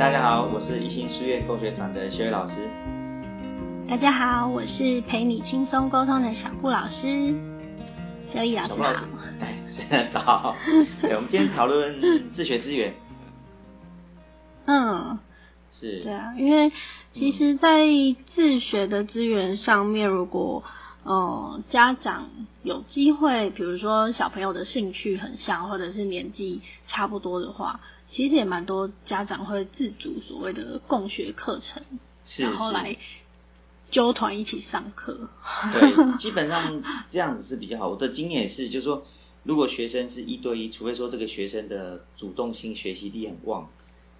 大家好，我是一心书院共学团的学伟老师。大家好，我是陪你轻松沟通的小顾老师。小易老师好。哎，现在早。对，我们今天讨论自学资源。嗯，是。对啊，因为其实，在自学的资源上面，如果嗯，家长有机会，比如说小朋友的兴趣很像，或者是年纪差不多的话，其实也蛮多家长会自主所谓的共学课程，然后来揪团一起上课。对，基本上这样子是比较好。我的经验是，就是说，如果学生是一对一，除非说这个学生的主动性学习力很旺，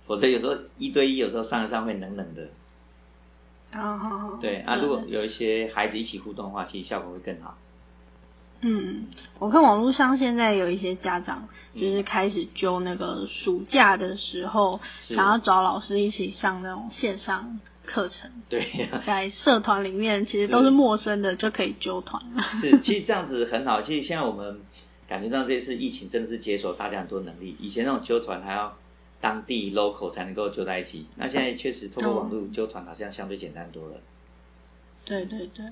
否则有时候一对一有时候上一上会冷冷的。哦，对啊，如果有一些孩子一起互动的话，其实效果会更好。嗯，我看网络上现在有一些家长就是开始揪那个暑假的时候，想要找老师一起上那种线上课程。对呀，在社团里面其实都是陌生的，就可以揪团。是，其实这样子很好。其实现在我们感觉上这次疫情真的是解锁大家很多能力。以前那种揪团还要。当地 local 才能够揪在一起，那现在确实通过网络揪团好像相对简单多了。对对对。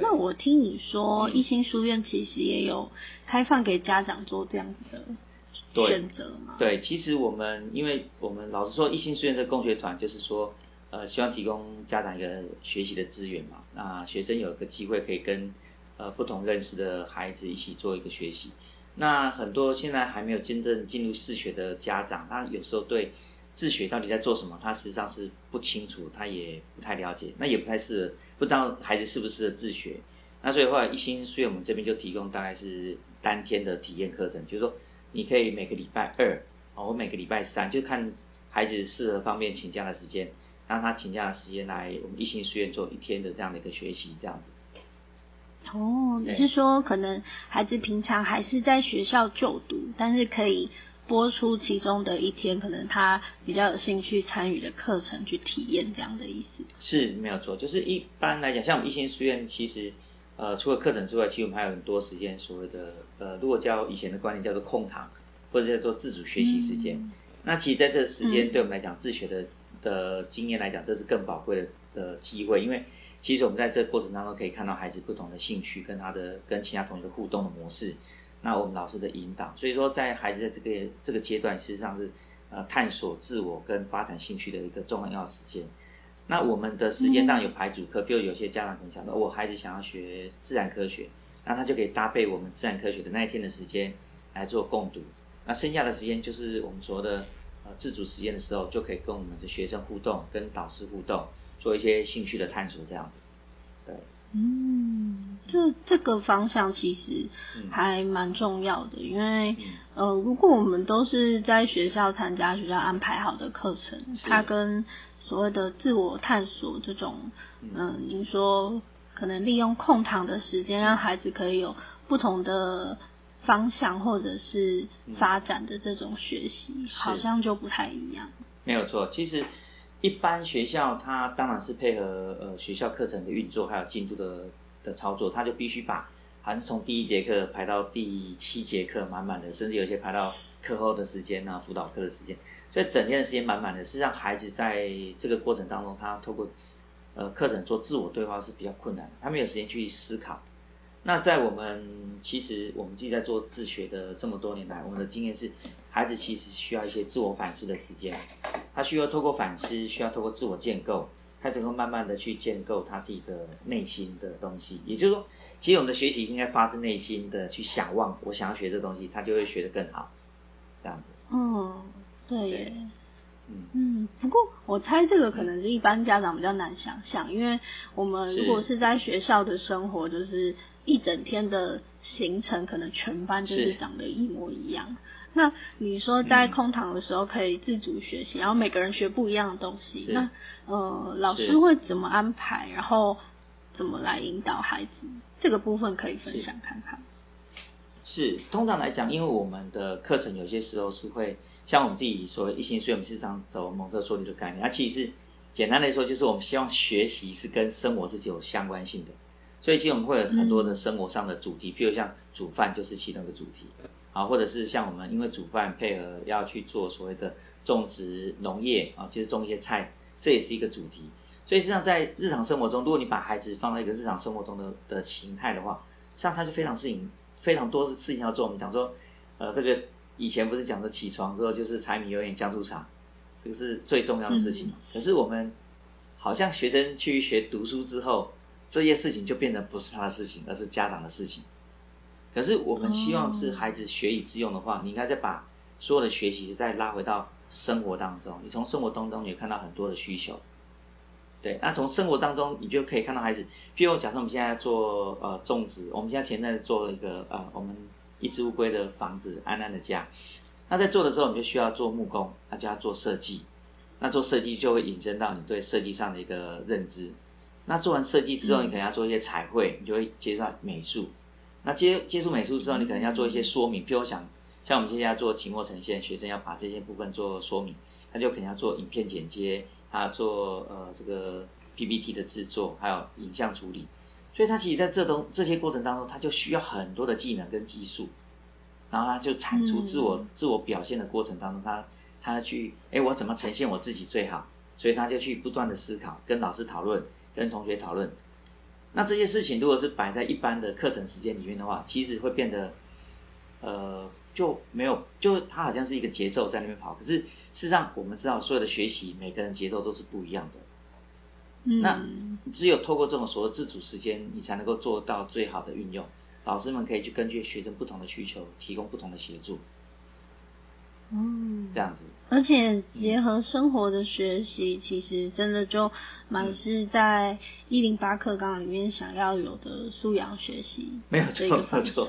那我听你说，一心书院其实也有开放给家长做这样子的选择吗？对，其实我们因为我们老实说，一心书院的共学团就是说，呃，希望提供家长一个学习的资源嘛，那学生有一个机会可以跟呃不同认识的孩子一起做一个学习。那很多现在还没有真正进入自学的家长，他有时候对自学到底在做什么，他实际上是不清楚，他也不太了解，那也不太适合，不知道孩子适不适合自学。那所以后来一心书院我们这边就提供大概是当天的体验课程，就是说你可以每个礼拜二，哦，我每个礼拜三就看孩子适合方便请假的时间，让他请假的时间来我们一心书院做一天的这样的一个学习，这样子。哦，你是说可能孩子平常还是在学校就读，但是可以播出其中的一天，可能他比较有兴趣参与的课程去体验这样的意思？是没有错，就是一般来讲，像我们一心书院，其实呃除了课程之外，其实我们还有很多时间，所谓的呃如果叫以前的观念叫做空堂，或者叫做自主学习时间。那其实在这时间对我们来讲，自学的的经验来讲，这是更宝贵的的机会，因为。其实我们在这个过程当中可以看到孩子不同的兴趣跟他的跟其他同学的互动的模式，那我们老师的引导，所以说在孩子在这个这个阶段，事实上是呃探索自我跟发展兴趣的一个重要时间。那我们的时间当然有排主课，比如有些家长可能想到我孩子想要学自然科学，那他就可以搭配我们自然科学的那一天的时间来做共读。那剩下的时间就是我们所谓的呃自主时间的时候，就可以跟我们的学生互动，跟导师互动。做一些兴趣的探索，这样子，对，嗯，这这个方向其实还蛮重要的，因为呃，如果我们都是在学校参加学校安排好的课程，它跟所谓的自我探索这种，嗯，您说可能利用空堂的时间，让孩子可以有不同的方向或者是发展的这种学习，好像就不太一样。没有错，其实。一般学校它当然是配合呃学校课程的运作，还有进度的的操作，它就必须把还是从第一节课排到第七节课满满的，甚至有些排到课后的时间啊，辅导课的时间，所以整天的时间满满的，是让孩子在这个过程当中，他透过呃课程做自我对话是比较困难的，他没有时间去思考。那在我们其实我们自己在做自学的这么多年来，我们的经验是，孩子其实需要一些自我反思的时间，他需要透过反思，需要透过自我建构，他才能慢慢的去建构他自己的内心的东西。也就是说，其实我们的学习应该发自内心的去想望，我想要学这东西，他就会学得更好，这样子。嗯，对。嗯，不过我猜这个可能是一般家长比较难想象，因为我们如果是在学校的生活，就是一整天的行程，可能全班就是长得一模一样。那你说在空堂的时候可以自主学习，然后每个人学不一样的东西，那呃老师会怎么安排，然后怎么来引导孩子？这个部分可以分享看看。是，通常来讲，因为我们的课程有些时候是会。像我们自己所谓一心所以，我们是常走蒙特梭利的概念。它其实是简单来说，就是我们希望学习是跟生活是有相关性的。所以其实我们会有很多的生活上的主题，譬如像煮饭就是其中一个主题，啊，或者是像我们因为煮饭配合要去做所谓的种植农业啊，就是种一些菜，这也是一个主题。所以实际上在日常生活中，如果你把孩子放在一个日常生活中的的形态的话，实际上他就非常事情非常多的事情要做。我们讲说，呃，这个以前不是讲说起床之后就是柴米油盐酱醋茶，这个是最重要的事情。可是我们好像学生去学读书之后，这些事情就变得不是他的事情，而是家长的事情。可是我们希望是孩子学以致用的话，你应该再把所有的学习再拉回到生活当中。你从生活当中也看到很多的需求。对，那从生活当中，你就可以看到孩子。譬如，假设我们现在做呃种植，我们现在前阵子做一个呃我们一只乌龟的房子，安安的家。那在做的时候，你就需要做木工，那就要做设计。那做设计就会引申到你对设计上的一个认知。那做完设计之后，你可能要做一些彩绘，你就会接触美术。那接接触美术之后，你可能要做一些说明。譬如想，像我们现在要做期末呈现，学生要把这些部分做说明，他就可能要做影片剪接。他做呃这个 PPT 的制作，还有影像处理，所以他其实在这东这些过程当中，他就需要很多的技能跟技术，然后他就产出自我自我表现的过程当中，他他去哎我怎么呈现我自己最好，所以他就去不断的思考，跟老师讨论，跟同学讨论。那这些事情如果是摆在一般的课程时间里面的话，其实会变得呃。就没有，就它好像是一个节奏在那边跑，可是事实上我们知道所有的学习，每个人节奏都是不一样的。那只有透过这种所谓自主时间，你才能够做到最好的运用。老师们可以去根据学生不同的需求，提供不同的协助。嗯，这样子，而且结合生活的学习，其实真的就蛮是在一零八课纲里面想要有的素养学习，没有错，没有错，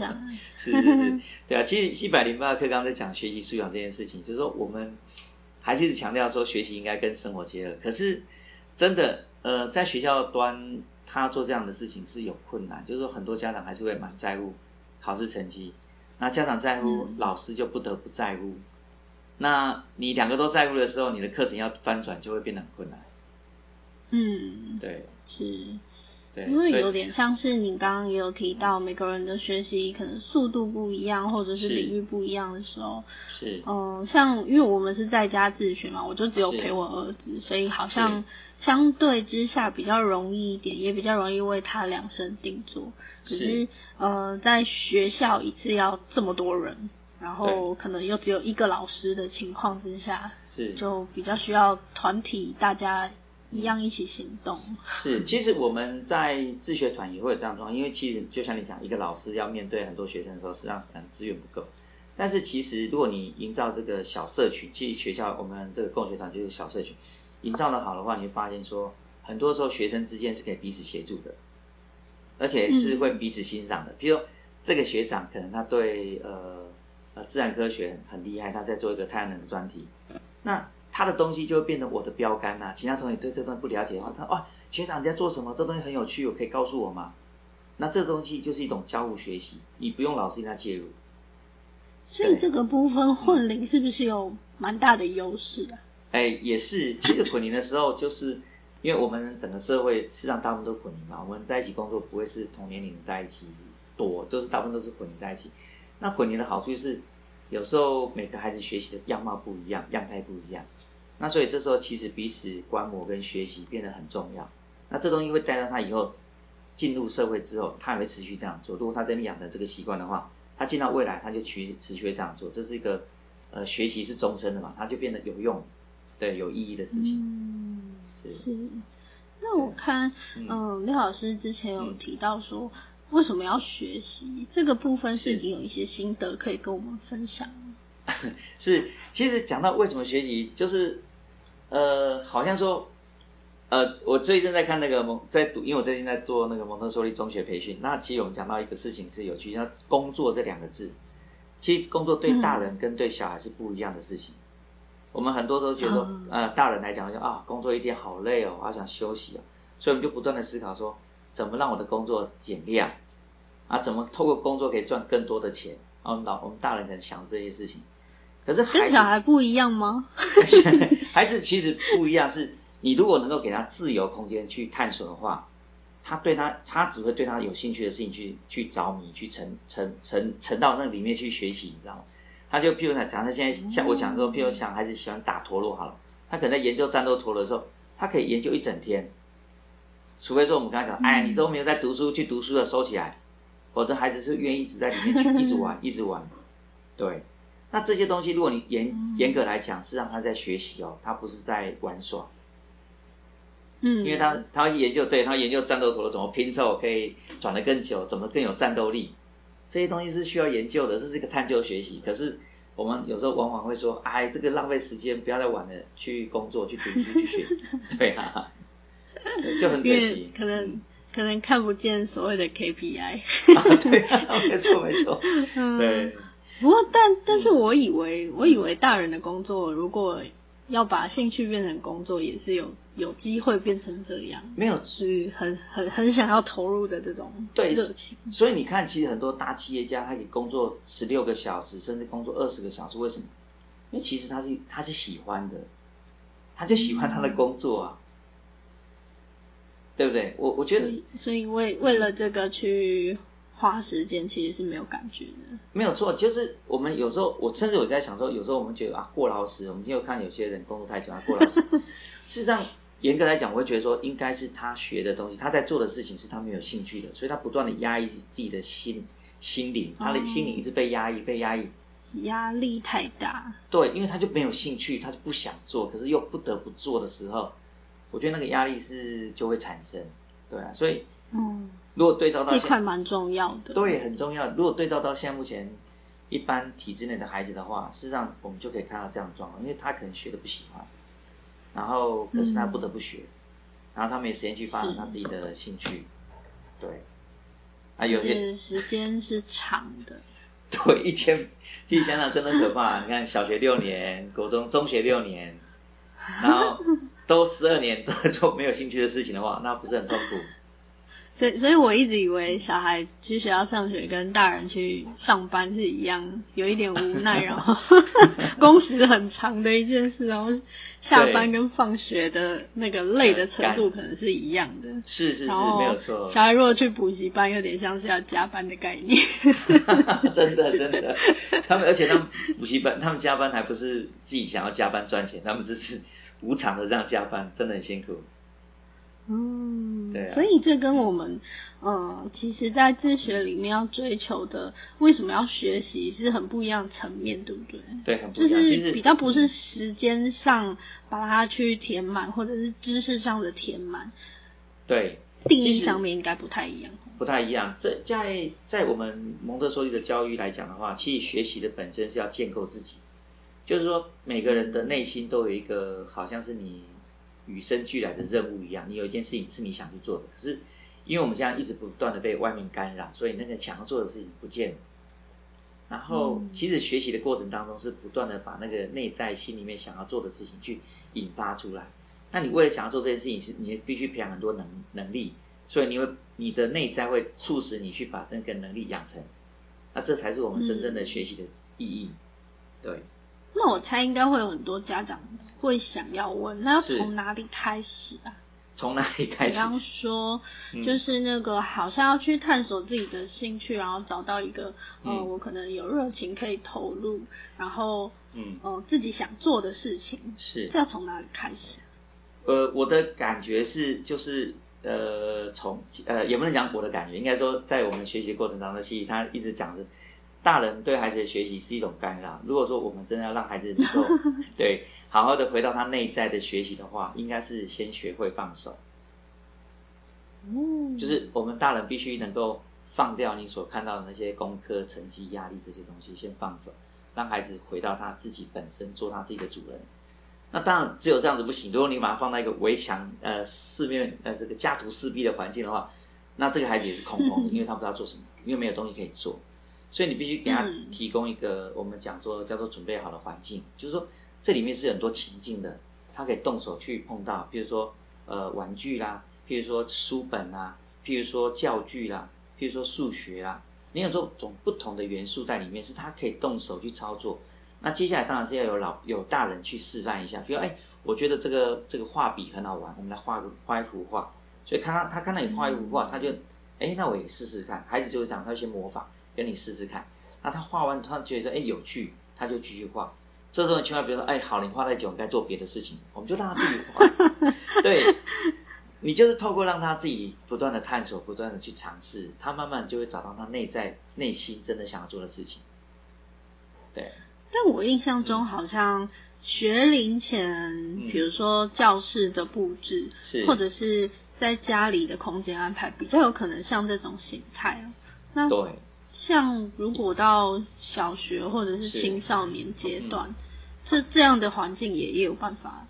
是是是，对啊，其实一百零八课纲在讲学习素养这件事情，就是说我们还是一直强调说学习应该跟生活结合，可是真的呃在学校端他做这样的事情是有困难，就是说很多家长还是会蛮在乎考试成绩，那家长在乎，老师就不得不在乎。那你两个都在乎的时候，你的课程要翻转就会变得很困难。嗯，对，是，对，因为有点像是你刚刚也有提到，每个人的学习可能速度不一样，或者是领域不一样的时候，是，嗯，像因为我们是在家自学嘛，我就只有陪我儿子，所以好像相对之下比较容易一点，也比较容易为他量身定做。可是，呃，在学校一次要这么多人。然后可能又只有一个老师的情况之下，是就比较需要团体大家一样一起行动。是，其实我们在自学团也会有这样状况，因为其实就像你讲，一个老师要面对很多学生的时候，实际上可能资源不够。但是其实如果你营造这个小社群，其实学校我们这个共学团就是小社群，营造的好的话，你会发现说，很多时候学生之间是可以彼此协助的，而且是会彼此欣赏的。比如这个学长可能他对呃。呃，自然科学很厉害，他在做一个太阳能的专题，那他的东西就会变成我的标杆呐。其他同学对这东西不了解的话，他哇，学长你在做什么？这东西很有趣，我可以告诉我吗？那这东西就是一种交互学习，你不用老师跟他介入。所以这个部分混龄是不是有蛮大的优势啊？哎，也是。其实混龄的时候，就是因为我们整个社会实际上大部分都混龄嘛，我们在一起工作不会是同年龄在一起多，都是大部分都是混龄在一起。那混龄的好处就是，有时候每个孩子学习的样貌不一样，样态不一样，那所以这时候其实彼此观摩跟学习变得很重要。那这东西会带到他以后进入社会之后，他也会持续这样做。如果他真的养成这个习惯的话，他进到未来他就持持续这样做。这是一个呃学习是终身的嘛，他就变得有用，对有意义的事情。嗯，是。那我看，嗯，刘老师之前有提到说。为什么要学习？这个部分是已经有一些心得可以跟我们分享。是，其实讲到为什么学习，就是呃，好像说，呃，我最近在看那个蒙，在读，因为我最近在做那个蒙特梭利中学培训。那其实我们讲到一个事情是有趣，那工作这两个字，其实工作对大人跟对小孩是不一样的事情。我们很多时候觉得说，呃，大人来讲就啊，工作一天好累哦，好想休息哦，所以我们就不断的思考说，怎么让我的工作减量。啊，怎么透过工作可以赚更多的钱？我们老我们大人可能想这些事情，可是跟小孩不一样吗？孩子其实不一样，是你如果能够给他自由空间去探索的话，他对他他只会对他有兴趣的事情去去着迷，去沉沉沉沉到那里面去学习，你知道吗？他就譬如讲，他现在像我讲说，譬如想孩子喜欢打陀螺好了，他可能在研究战斗陀螺的时候，他可以研究一整天。除非说我们跟他讲，哎，你都没有在读书，去读书的收起来，否则孩子是愿意一直在里面去 一直玩，一直玩。对，那这些东西如果你严严格来讲，是让他在学习哦，他不是在玩耍。嗯，因为他他会研究，对他研究战斗陀螺怎么拼凑可以转得更久，怎么更有战斗力，这些东西是需要研究的，这是一个探究学习。可是我们有时候往往会说，哎，这个浪费时间，不要再玩了，去工作、去读书、去学，对啊，就很可惜。可能可能看不见所谓的 KPI。对，啊没错没错。对。不过，但但是我以为，我以为大人的工作如果。要把兴趣变成工作，也是有有机会变成这样。没有，是很很很想要投入的这种热情。所以你看，其实很多大企业家，他可以工作十六个小时，甚至工作二十个小时，为什么？因为其实他是他是喜欢的，他就喜欢他的工作啊，对不对？我我觉得，所以为为了这个去。花时间其实是没有感觉的，没有错，就是我们有时候，我甚至我在想说，有时候我们觉得啊过劳死，我们又看有些人工作太久啊过劳死。事实上，严格来讲，我会觉得说，应该是他学的东西，他在做的事情是他没有兴趣的，所以他不断的压抑自己的心心灵，他的心灵一直被压抑，被压抑，压力太大。对，因为他就没有兴趣，他就不想做，可是又不得不做的时候，我觉得那个压力是就会产生，对啊，所以。嗯，如果对照到这块蛮重要的，对，很重要。如果对照到现在目前一般体制内的孩子的话，事实上我们就可以看到这样的状况，因为他可能学的不喜欢，然后可是他不得不学，然后他没时间去发展他自己的兴趣，对，啊，有些时间是长的，对，一天其实想想真的可怕。你看小学六年，国中、中学六年，然后都十二年都在做没有兴趣的事情的话，那不是很痛苦？所以，所以我一直以为小孩去学校上学跟大人去上班是一样，有一点无奈，然后 工时很长的一件事，然后下班跟放学的那个累的程度可能是一样的。是是是，没有错。小孩如果去补习班，有点像是要加班的概念。真的真的，他们而且他们补习班，他们加班还不是自己想要加班赚钱，他们只是无偿的这样加班，真的很辛苦。嗯，对，所以这跟我们，嗯，其实，在自学里面要追求的，为什么要学习，是很不一样层面，对不对？对，很不一样。就是比较不是时间上把它去填满，或者是知识上的填满。对，定义上面应该不太一样。不太一样，这在在我们蒙特梭利的教育来讲的话，其实学习的本身是要建构自己，就是说每个人的内心都有一个，好像是你。与生俱来的任务一样，你有一件事情是你想去做的，可是因为我们现在一直不断的被外面干扰，所以那个想要做的事情不见了。然后，其实学习的过程当中是不断的把那个内在心里面想要做的事情去引发出来。那你为了想要做这件事情，是你必须培养很多能能力，所以你会你的内在会促使你去把那个能力养成。那这才是我们真正的学习的意义。对。那我猜应该会有很多家长会想要问，那要从哪里开始啊？从哪里开始？比方说，就是那个好像要去探索自己的兴趣，然后找到一个呃，我可能有热情可以投入，然后嗯，呃，自己想做的事情，是这要从哪里开始？呃，我的感觉是，就是呃，从呃，也不能讲我的感觉，应该说在我们学习过程当中，其实他一直讲的。大人对孩子的学习是一种干扰。如果说我们真的要让孩子能够 对好好的回到他内在的学习的话，应该是先学会放手。嗯，就是我们大人必须能够放掉你所看到的那些功课、成绩、压力这些东西，先放手，让孩子回到他自己本身，做他自己的主人。那当然只有这样子不行。如果你把他放在一个围墙、呃四面呃这个家徒四壁的环境的话，那这个孩子也是空空的，因为他不知道做什么，因为没有东西可以做。所以你必须给他提供一个我们讲说叫做准备好的环境，就是说这里面是很多情境的，他可以动手去碰到，比如说呃玩具啦，譬如说书本啦，譬如说教具啦，譬如说数学啦，你有这种不同的元素在里面，是他可以动手去操作。那接下来当然是要有老有大人去示范一下，比如哎，我觉得这个这个画笔很好玩，我们来画个画一幅画，所以看他他看到你画一幅画，他就哎，那我也试试看。孩子就是这样，他先模仿，跟你试试看。那他画完，他觉得哎有趣，他就继续画。这种情况，比如说哎好，你画太久，你该做别的事情，我们就让他自己画。对，你就是透过让他自己不断的探索，不断的去尝试，他慢慢就会找到他内在内心真的想要做的事情。对。但我印象中好像学龄前，比如说教室的布置，或者是在家里的空间安排，比较有可能像这种形态。那对，像如果到小学或者是青少年阶段，这这样的环境也也有办法，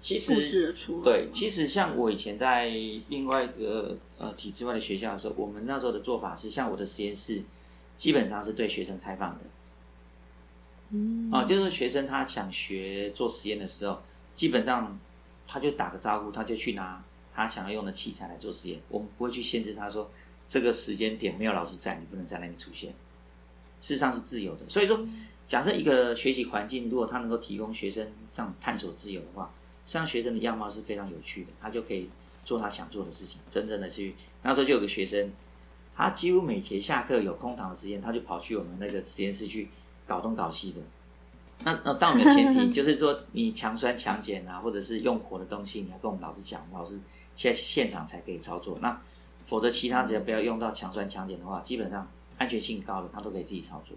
其实布置的出来。对，其实像我以前在另外一个呃体制外的学校的时候，我们那时候的做法是，像我的实验室基本上是对学生开放的。嗯，啊，就是学生他想学做实验的时候，基本上他就打个招呼，他就去拿他想要用的器材来做实验。我们不会去限制他说这个时间点没有老师在，你不能在那边出现。事实上是自由的。所以说，假设一个学习环境如果他能够提供学生这样探索自由的话，实际上学生的样貌是非常有趣的，他就可以做他想做的事情，真正的去。那时候就有个学生，他几乎每节下课有空堂的时间，他就跑去我们那个实验室去。搞东搞西的，那那当然的前提，就是说你强酸强碱啊，或者是用火的东西，你要跟我们老师讲，老师现现场才可以操作。那否则其他只要不要用到强酸强碱的话，基本上安全性高的，他都可以自己操作。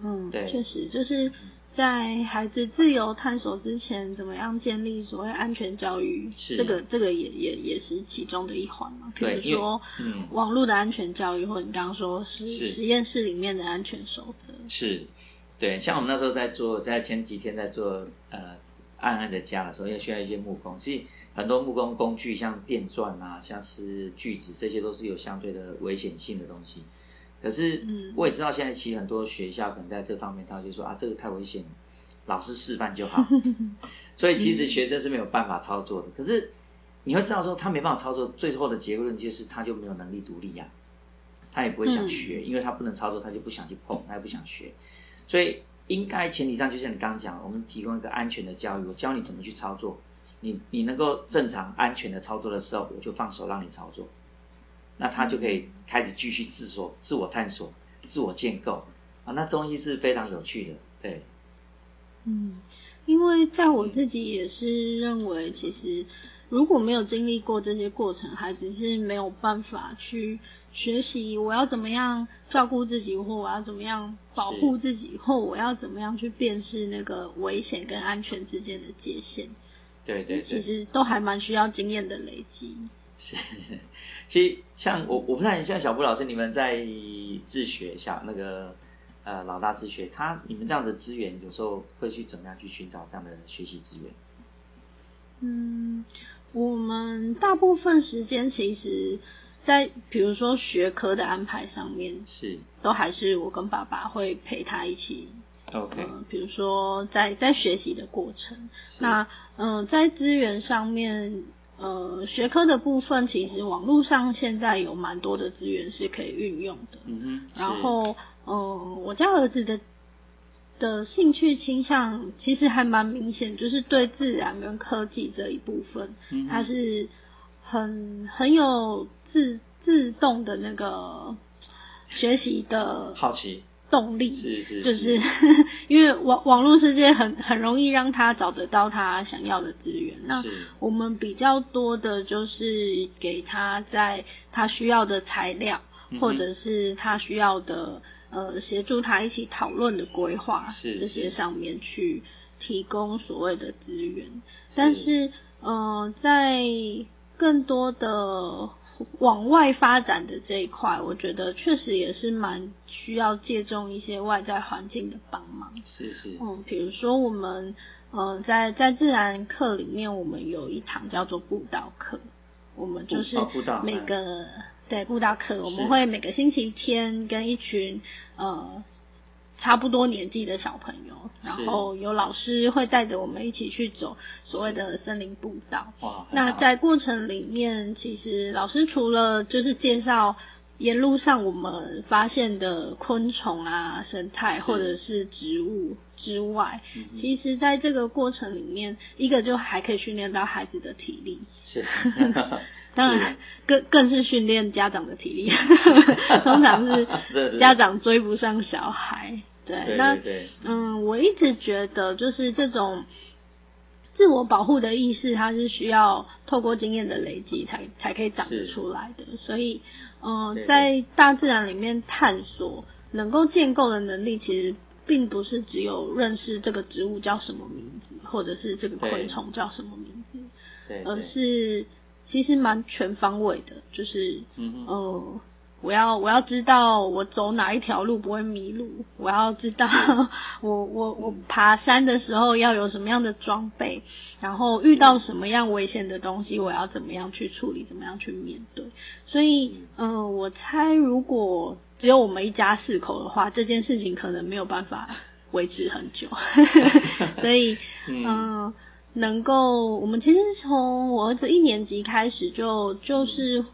嗯，对，确实就是在孩子自由探索之前，怎么样建立所谓安全教育？是这个这个也也也是其中的一环嘛。比如说，嗯，网络的安全教育，或者你刚刚说是实验室里面的安全守则。是，对，像我们那时候在做，在前几天在做呃暗暗的家的时候，要需要一些木工，所以很多木工工具，像电钻啊，像是锯子，这些都是有相对的危险性的东西。可是，我也知道现在其实很多学校可能在这方面，他就说啊，这个太危险，老师示范就好。所以其实学生是没有办法操作的。可是你会知道说，他没办法操作，最后的结论就是他就没有能力独立呀，他也不会想学，因为他不能操作，他就不想去碰，他也不想学。所以应该前提上，就像你刚刚讲，我们提供一个安全的教育，我教你怎么去操作，你你能够正常安全的操作的时候，我就放手让你操作。那他就可以开始继续自说、自我探索、自我建构啊，那东西是非常有趣的，对。嗯，因为在我自己也是认为，其实如果没有经历过这些过程，孩子是没有办法去学习我要怎么样照顾自己，或我要怎么样保护自己，或我要怎么样去辨识那个危险跟安全之间的界限。对对对。其实都还蛮需要经验的累积。是，其实像我，我不知道像小布老师，你们在自学，小那个呃老大自学，他你们这样的资源，有时候会去怎么样去寻找这样的学习资源？嗯，我们大部分时间其实，在比如说学科的安排上面，是都还是我跟爸爸会陪他一起。OK，比如说在在学习的过程，那嗯在资源上面。呃，学科的部分其实网络上现在有蛮多的资源是可以运用的。嗯哼。然后，嗯，我家儿子的的兴趣倾向其实还蛮明显，就是对自然跟科技这一部分，他是很很有自自动的那个学习的好奇。动力是是，就是 因为网网络世界很很容易让他找得到他想要的资源。那我们比较多的就是给他在他需要的材料，或者是他需要的呃协助他一起讨论的规划这些上面去提供所谓的资源。但是呃在更多的。往外发展的这一块，我觉得确实也是蛮需要借重一些外在环境的帮忙。是是。嗯，比如说我们，呃，在在自然课里面，我们有一堂叫做步道课，我们就是每个对步道课，我们会每个星期天跟一群呃。差不多年纪的小朋友，然后有老师会带着我们一起去走所谓的森林步道。那在过程里面，其实老师除了就是介绍沿路上我们发现的昆虫啊、生态或者是植物之外，其实在这个过程里面，一个就还可以训练到孩子的体力，是，当然更更是训练家长的体力，通常是家长追不上小孩。对，那嗯，我一直觉得就是这种。自我保护的意识，它是需要透过经验的累积才才可以长出来的。所以，嗯，在大自然里面探索，能够建构的能力，其实并不是只有认识这个植物叫什么名字，或者是这个昆虫叫什么名字，对，而是其实蛮全方位的，就是，嗯。我要我要知道我走哪一条路不会迷路，我要知道 我我我爬山的时候要有什么样的装备，然后遇到什么样危险的东西，我要怎么样去处理，怎么样去面对。所以，嗯，我猜如果只有我们一家四口的话，这件事情可能没有办法维持很久。所以，嗯，能够我们其实从我儿子一年级开始就就是。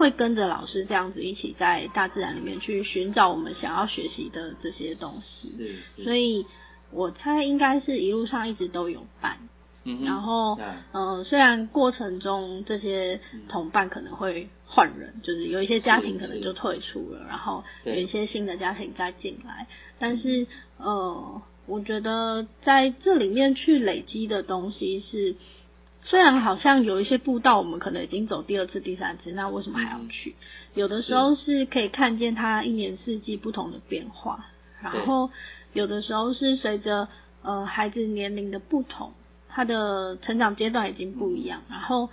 会跟着老师这样子一起在大自然里面去寻找我们想要学习的这些东西，所以我猜应该是一路上一直都有伴。然后，嗯，虽然过程中这些同伴可能会换人，就是有一些家庭可能就退出了，然后有一些新的家庭再进来，但是，呃，我觉得在这里面去累积的东西是。虽然好像有一些步道，我们可能已经走第二次、第三次，那为什么还要去？有的时候是可以看见它一年四季不同的变化，然后有的时候是随着呃孩子年龄的不同，他的成长阶段已经不一样。然后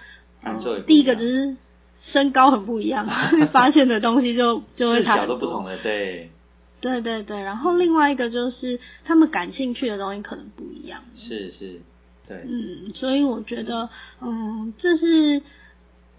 第一个就是身高很不一样，发现的东西就就会差都不同了，对，对对对。然后另外一个就是他们感兴趣的东西可能不一样，是是。对，嗯，所以我觉得，嗯，这是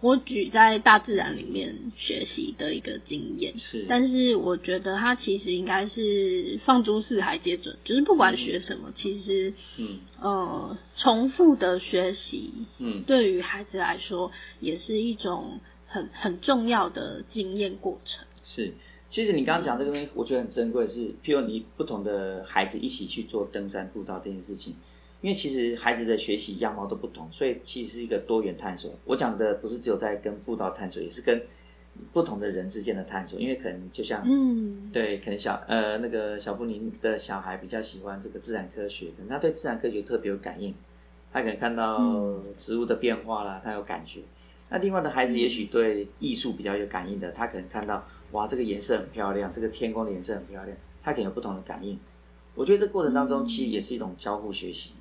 我举在大自然里面学习的一个经验。是，但是我觉得它其实应该是放诸四海皆准，就是不管学什么，其实，嗯，呃，重复的学习，嗯，对于孩子来说也是一种很很重要的经验过程。是，其实你刚刚讲这个东西，我觉得很珍贵，是譬如你不同的孩子一起去做登山步道这件事情。因为其实孩子的学习样貌都不同，所以其实是一个多元探索。我讲的不是只有在跟步道探索，也是跟不同的人之间的探索。因为可能就像，嗯，对，可能小呃那个小布林的小孩比较喜欢这个自然科学，可能他对自然科学特别有感应，他可能看到植物的变化啦，他有感觉。那另外的孩子也许对艺术比较有感应的，他可能看到哇这个颜色很漂亮，这个天空的颜色很漂亮，他可能有不同的感应。我觉得这过程当中其实也是一种交互学习。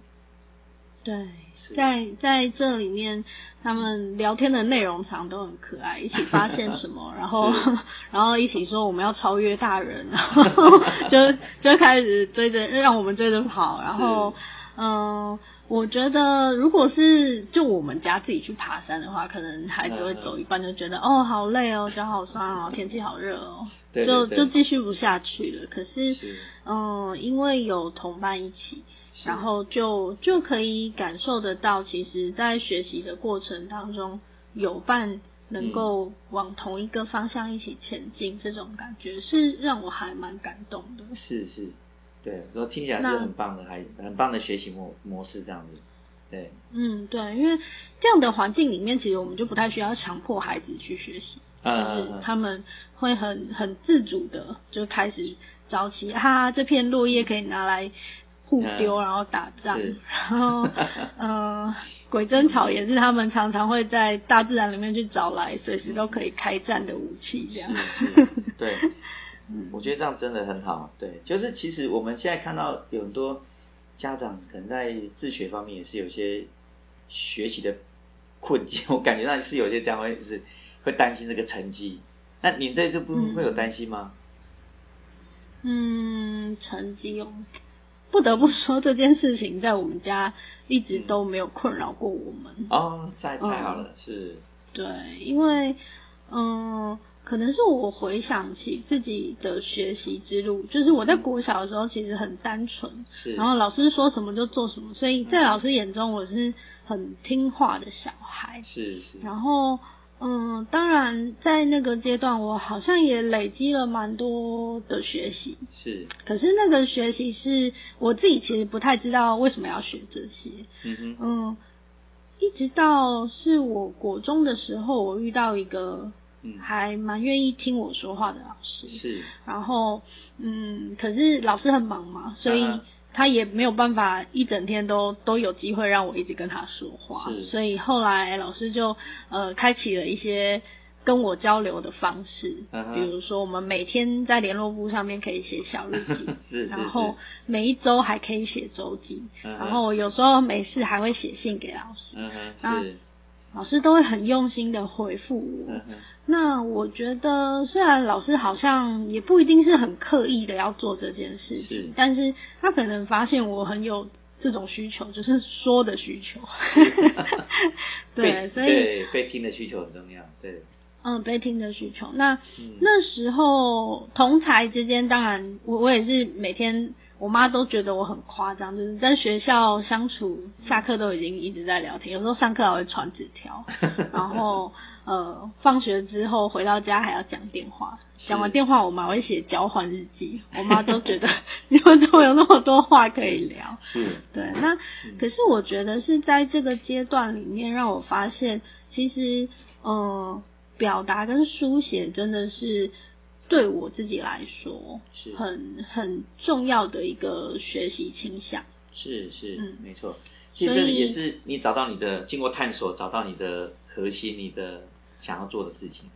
对，在在这里面，他们聊天的内容常都很可爱，一起发现什么，然后 然后一起说我们要超越大人，然后 就就开始追着让我们追着跑，然后嗯，我觉得如果是就我们家自己去爬山的话，可能孩子会走一半就觉得哦好累哦，脚好酸哦，天气好热哦，就就继续不下去了。可是嗯，因为有同伴一起。然后就就可以感受得到，其实，在学习的过程当中，有伴能够往同一个方向一起前进，这种感觉是让我还蛮感动的。是是，对，说听起来是很棒的，还很棒的学习模模式这样子。对，嗯，对，因为这样的环境里面，其实我们就不太需要强迫孩子去学习，就是他们会很很自主的就开始早起，哈哈，这片落叶可以拿来。互丢，然后打仗，然后，呃，鬼针草也是他们常常会在大自然里面去找来，随时都可以开战的武器，这样。对，我觉得这样真的很好。对，就是其实我们现在看到有很多家长可能在自学方面也是有些学习的困境，我感觉到是有些家长会是会担心这个成绩。那你在这部分会有担心吗？嗯，成绩哦。不得不说这件事情在我们家一直都没有困扰过我们。哦，太太好了，是。对，因为嗯，可能是我回想起自己的学习之路，就是我在国小的时候其实很单纯，是。然后老师说什么就做什么，所以在老师眼中我是很听话的小孩。是是。然后嗯，当然，在那个阶段，我好像也累积了蛮多的学习。是。可是那个学习是我自己其实不太知道为什么要学这些。嗯哼。嗯，一直到是我国中的时候，我遇到一个还蛮愿意听我说话的老师。是。然后，嗯，可是老师很忙嘛，所以。他也没有办法一整天都都有机会让我一直跟他说话，所以后来老师就呃开启了一些跟我交流的方式，比如说我们每天在联络簿上面可以写小日记，是然后每一周还可以写周记，然后有时候没事还会写信给老师，那老师都会很用心的回复我。那我觉得，虽然老师好像也不一定是很刻意的要做这件事情，但是他可能发现我很有这种需求，就是说的需求。对，所以被听的需求很重要。对，嗯，被听的需求。那那时候同才之间，当然我我也是每天，我妈都觉得我很夸张，就是在学校相处，下课都已经一直在聊天，有时候上课还会传纸条，然后。呃，放学之后回到家还要讲电话，讲完电话我妈会写交换日记，我妈都觉得 你们怎么有那么多话可以聊？是，对。那可是我觉得是在这个阶段里面，让我发现其实，呃，表达跟书写真的是对我自己来说是很很重要的一个学习倾向。是是，嗯，没错。其实这也是你找到你的，经过探索找到你的核心，你的。想要做的事情，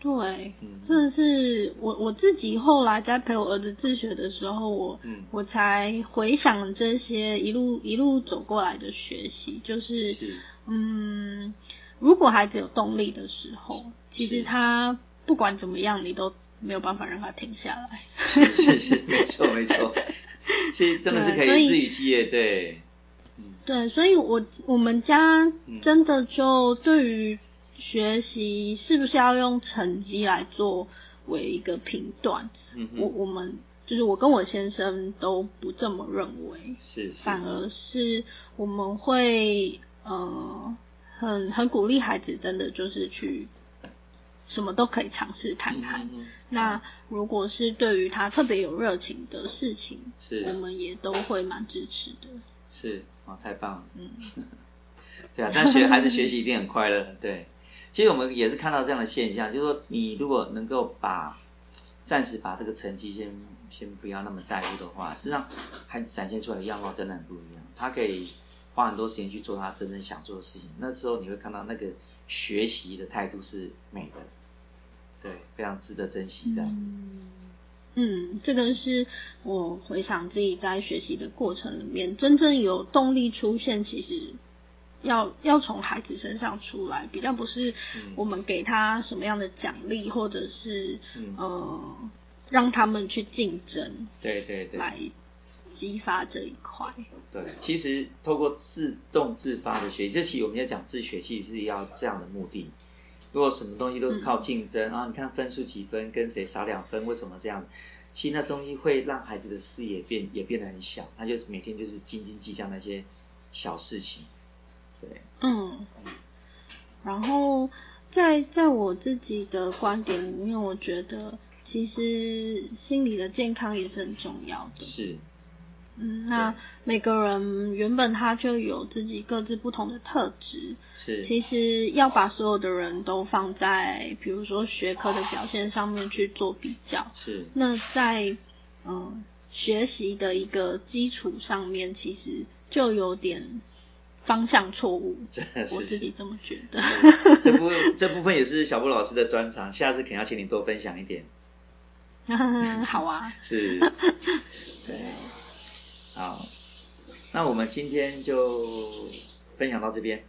对，真的是我我自己后来在陪我儿子自学的时候，我我才回想这些一路一路走过来的学习，就是嗯，如果孩子有动力的时候，其实他不管怎么样，你都没有办法让他停下来。是是，没错没错，其实真的是可以自娱自乐，对，对，所以我我们家真的就对于。学习是不是要用成绩来作为一个评断？嗯我我们就是我跟我先生都不这么认为，是，反而是我们会呃很很鼓励孩子，真的就是去什么都可以尝试看看。那如果是对于他特别有热情的事情，是，我们也都会蛮支持的。是，哦，太棒了。嗯，对啊，这样学孩子学习一定很快乐，对。其实我们也是看到这样的现象，就是说你如果能够把暂时把这个成绩先先不要那么在乎的话，实际上孩子展现出来的样貌真的很不一样。他可以花很多时间去做他真正想做的事情，那时候你会看到那个学习的态度是美的，对，非常值得珍惜这样子。嗯，这个是我回想自己在学习的过程里面，真正有动力出现，其实。要要从孩子身上出来，比较不是我们给他什么样的奖励，或者是呃让他们去竞争，对对对，来激发这一块。对，其实透过自动自发的学习，这期我们要讲自学，其实是要这样的目的。如果什么东西都是靠竞争啊，你看分数几分，跟谁少两分，为什么这样？其实那东西会让孩子的视野变也变得很小，他就每天就是斤斤计较那些小事情。对嗯，然后在在我自己的观点里面，我觉得其实心理的健康也是很重要的。是，嗯，那每个人原本他就有自己各自不同的特质。是，其实要把所有的人都放在比如说学科的表现上面去做比较。是，那在嗯学习的一个基础上面，其实就有点。方向错误，我自己这么觉得。这部这部分也是小布老师的专长，下次肯定要请你多分享一点。好啊。是。对。好，那我们今天就分享到这边。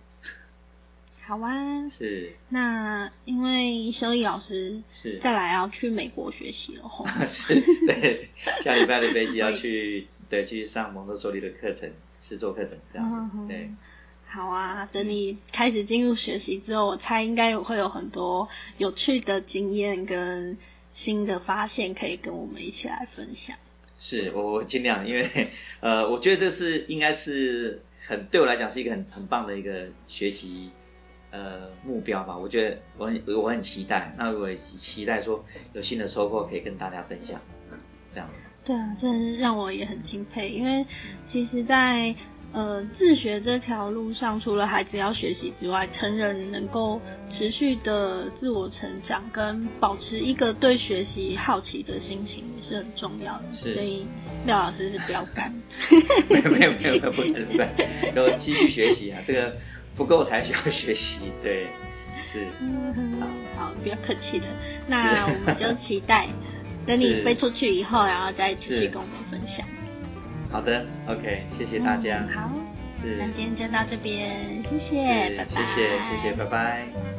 好啊。是。那因为修一老师是再来要去美国学习了吼。是，对，下礼拜的飞机要去，对，去上蒙特梭利的课程。试做课程这样子，对，好啊。等你开始进入学习之后，我猜应该会有很多有趣的经验跟新的发现可以跟我们一起来分享。是我我尽量，因为呃，我觉得这是应该是很对我来讲是一个很很棒的一个学习呃呃目标吧。我觉得我很我很期待，那我也期待说有新的收获可以跟大家分享，这样。对啊，真的是让我也很钦佩，因为其实，在呃自学这条路上，除了孩子要学习之外，成人能够持续的自我成长，跟保持一个对学习好奇的心情也是很重要的。是。所以廖老师是标杆。没有没有没有不敢不敢，要继续学习啊！这个不够才需要学习，对，是。嗯，好，不要客气的。那我们就期待。等你飞出去以后，然后再继续跟我们分享。好的，OK，谢谢大家。好，是。那今天就到这边，谢谢，拜拜。谢谢，谢谢，拜拜。